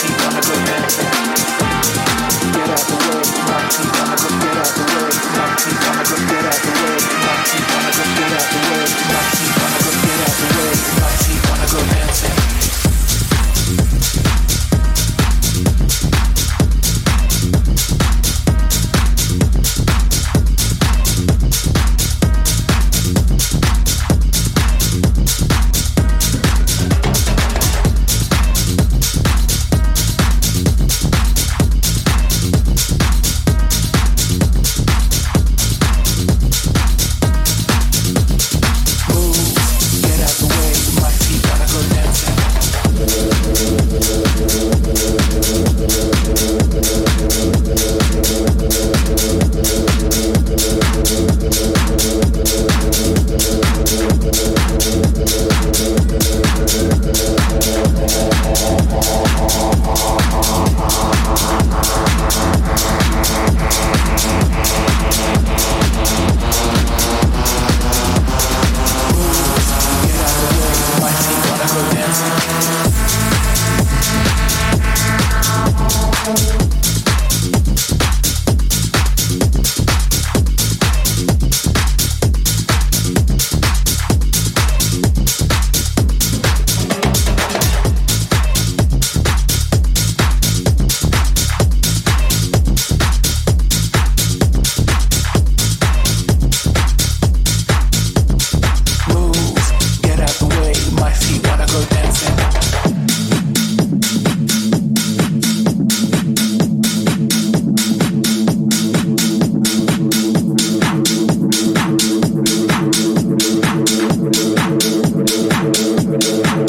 keep on the ground.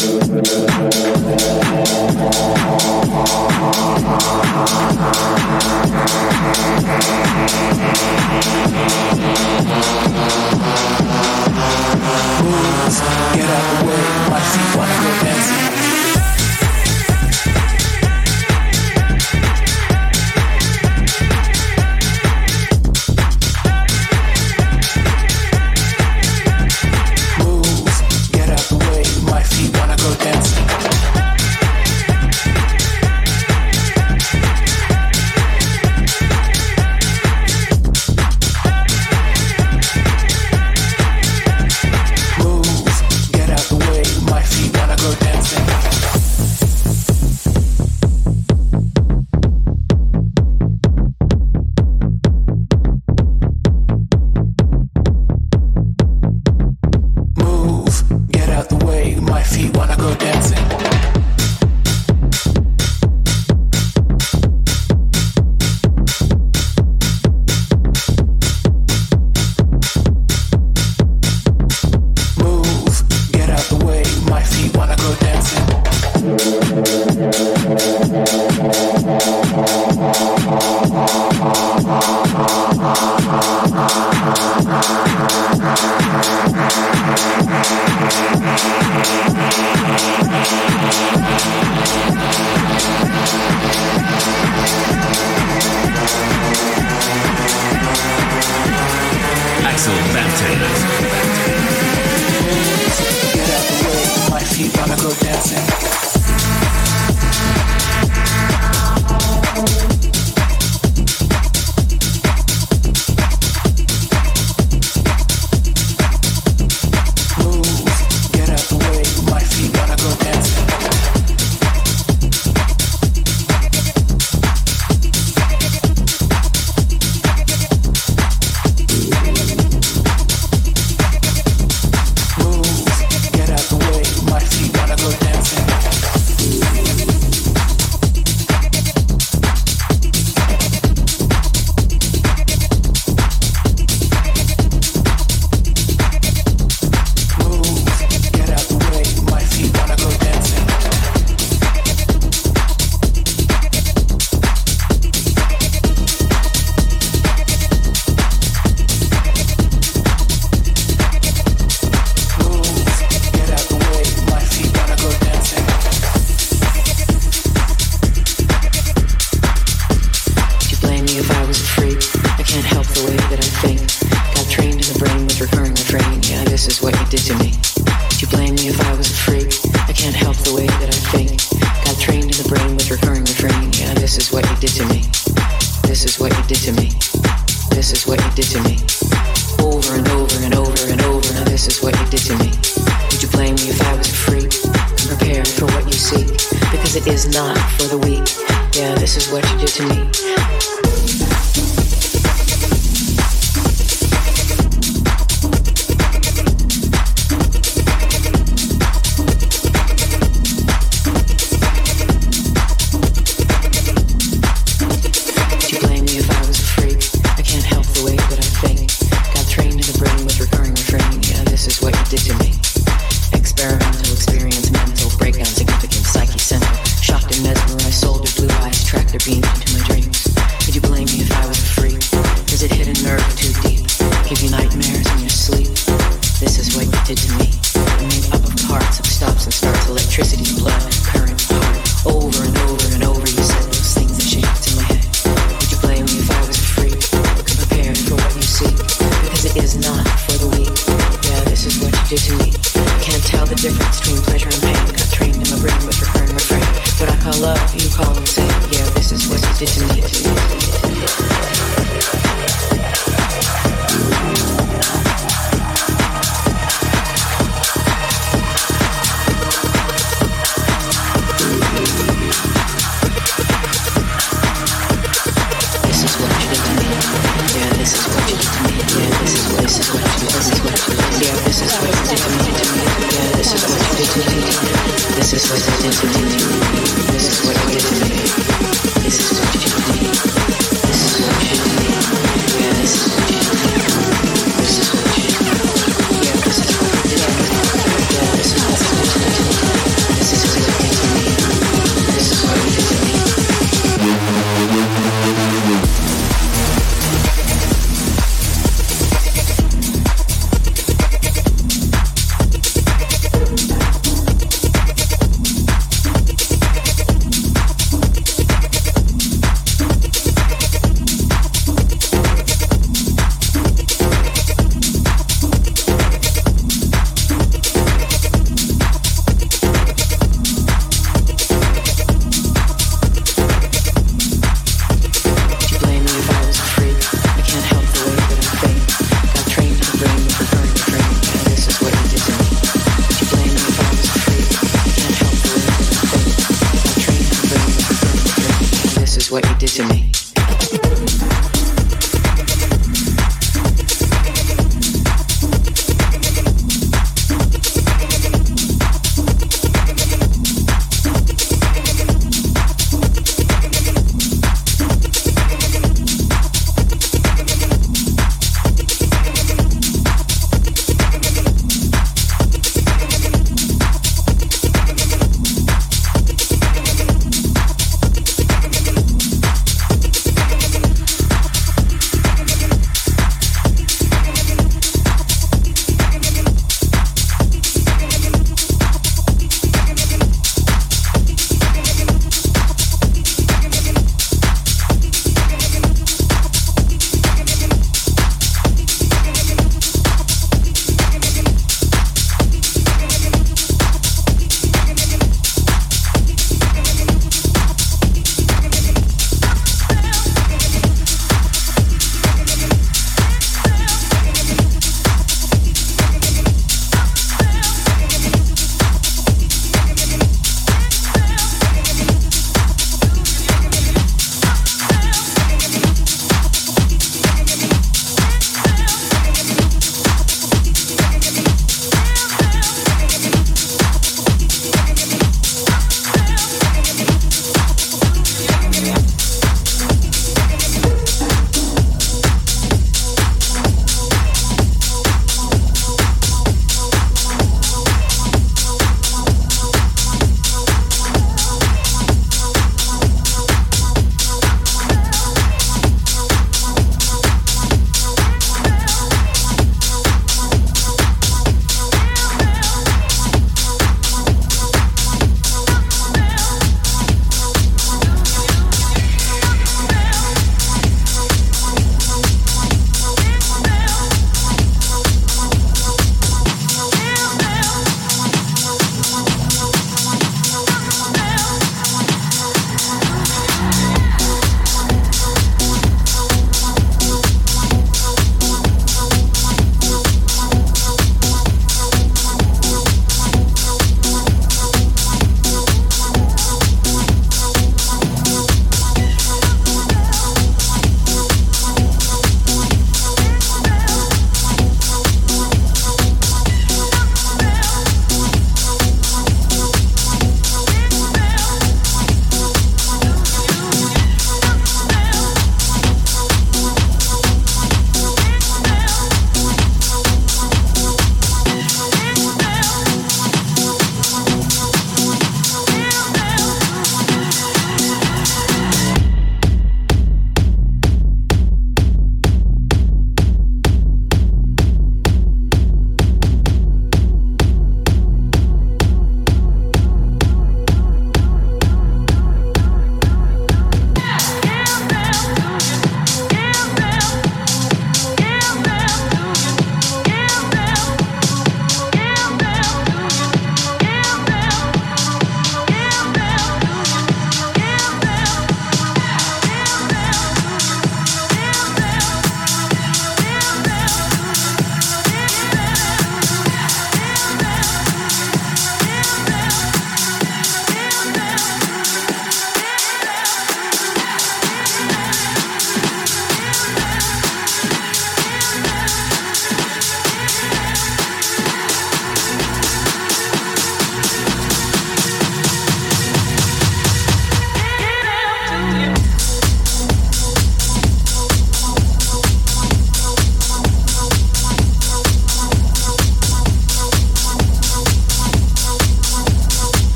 Get out of the way, my feet want to go dancing